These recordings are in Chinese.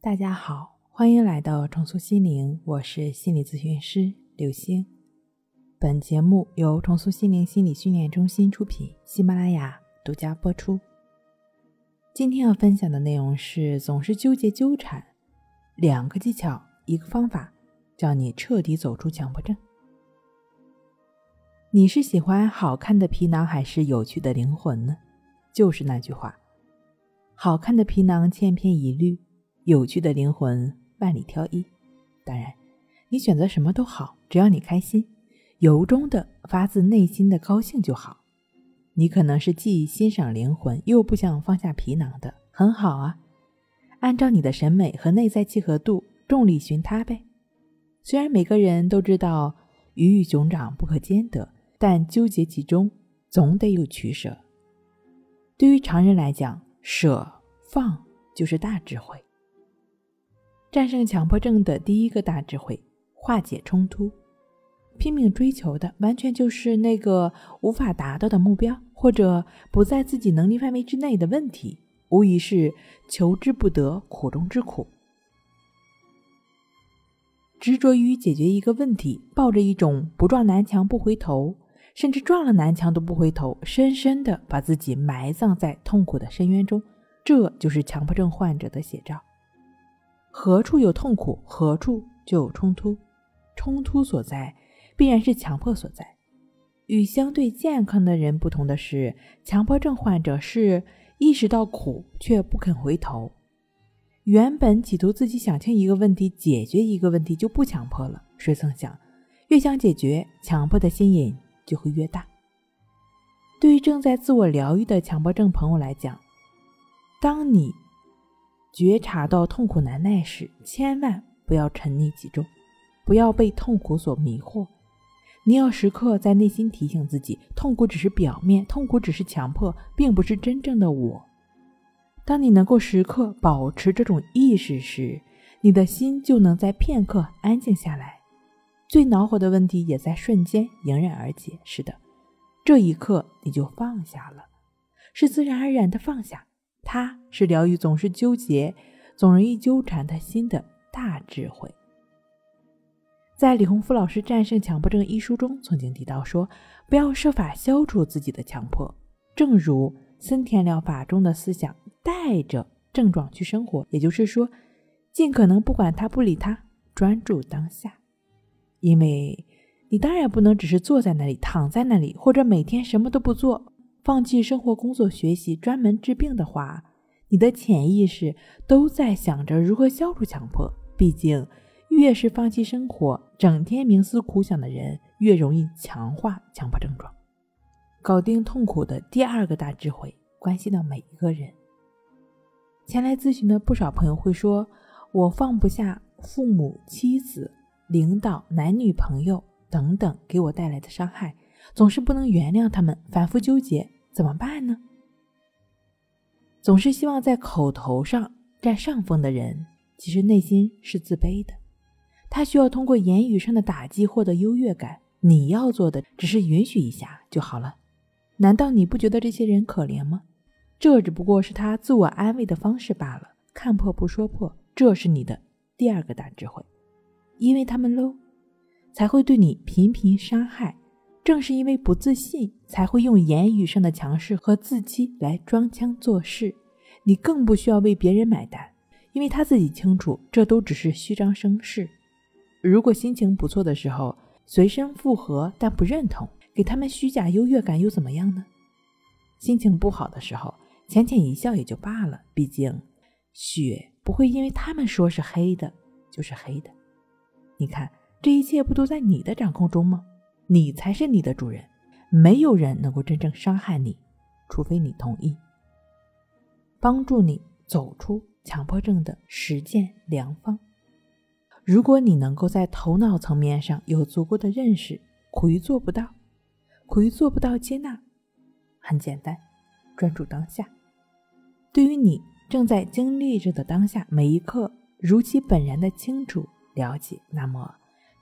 大家好，欢迎来到重塑心灵，我是心理咨询师刘星。本节目由重塑心灵心理训练中心出品，喜马拉雅独家播出。今天要分享的内容是：总是纠结纠缠，两个技巧，一个方法，叫你彻底走出强迫症。你是喜欢好看的皮囊，还是有趣的灵魂呢？就是那句话，好看的皮囊千篇一律。有趣的灵魂万里挑一，当然，你选择什么都好，只要你开心，由衷的发自内心的高兴就好。你可能是既欣赏灵魂又不想放下皮囊的，很好啊。按照你的审美和内在契合度，众里寻他呗。虽然每个人都知道鱼与熊掌不可兼得，但纠结其中总得有取舍。对于常人来讲，舍放就是大智慧。战胜强迫症的第一个大智慧：化解冲突。拼命追求的完全就是那个无法达到的目标，或者不在自己能力范围之内的问题，无疑是求之不得，苦中之苦。执着于解决一个问题，抱着一种不撞南墙不回头，甚至撞了南墙都不回头，深深的把自己埋葬在痛苦的深渊中，这就是强迫症患者的写照。何处有痛苦，何处就有冲突。冲突所在，必然是强迫所在。与相对健康的人不同的是，强迫症患者是意识到苦却不肯回头。原本企图自己想清一个问题，解决一个问题就不强迫了，谁曾想，越想解决，强迫的心瘾就会越大。对于正在自我疗愈的强迫症朋友来讲，当你。觉察到痛苦难耐时，千万不要沉溺其中，不要被痛苦所迷惑。你要时刻在内心提醒自己：痛苦只是表面，痛苦只是强迫，并不是真正的我。当你能够时刻保持这种意识时，你的心就能在片刻安静下来，最恼火的问题也在瞬间迎刃而解。是的，这一刻你就放下了，是自然而然的放下。它是疗愈总是纠结、总容易纠缠的心的大智慧。在李洪福老师《战胜强迫症》一书中曾经提到说：“不要设法消除自己的强迫，正如森田疗法中的思想，带着症状去生活。也就是说，尽可能不管他、不理他，专注当下。因为你当然不能只是坐在那里、躺在那里，或者每天什么都不做。”放弃生活、工作、学习，专门治病的话，你的潜意识都在想着如何消除强迫。毕竟，越是放弃生活、整天冥思苦想的人，越容易强化强迫症状。搞定痛苦的第二个大智慧，关系到每一个人。前来咨询的不少朋友会说：“我放不下父母、妻子、领导、男女朋友等等给我带来的伤害，总是不能原谅他们，反复纠结。”怎么办呢？总是希望在口头上占上风的人，其实内心是自卑的。他需要通过言语上的打击获得优越感。你要做的只是允许一下就好了。难道你不觉得这些人可怜吗？这只不过是他自我安慰的方式罢了。看破不说破，这是你的第二个大智慧。因为他们 low，才会对你频频伤害。正是因为不自信，才会用言语上的强势和自欺来装腔作势。你更不需要为别人买单，因为他自己清楚，这都只是虚张声势。如果心情不错的时候，随声附和但不认同，给他们虚假优越感又怎么样呢？心情不好的时候，浅浅一笑也就罢了。毕竟，雪不会因为他们说是黑的，就是黑的。你看，这一切不都在你的掌控中吗？你才是你的主人，没有人能够真正伤害你，除非你同意。帮助你走出强迫症的实践良方。如果你能够在头脑层面上有足够的认识，苦于做不到，苦于做不到接纳，很简单，专注当下。对于你正在经历着的当下每一刻，如其本然的清楚了解，那么。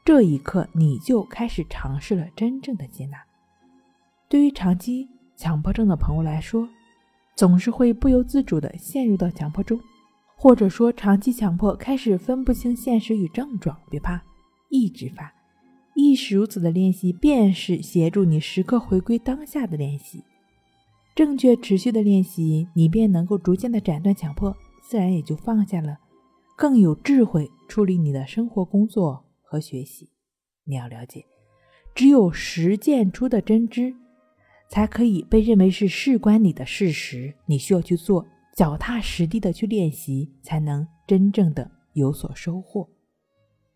这一刻，你就开始尝试了真正的接纳。对于长期强迫症的朋友来说，总是会不由自主地陷入到强迫中，或者说长期强迫开始分不清现实与症状，别怕，一直发，亦是如此的练习，便是协助你时刻回归当下的练习。正确持续的练习，你便能够逐渐的斩断强迫，自然也就放下了，更有智慧处理你的生活、工作和学习。你要了解，只有实践出的真知，才可以被认为是事关你的事实。你需要去做。脚踏实地的去练习，才能真正的有所收获。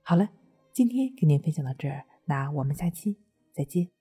好了，今天跟您分享到这儿，那我们下期再见。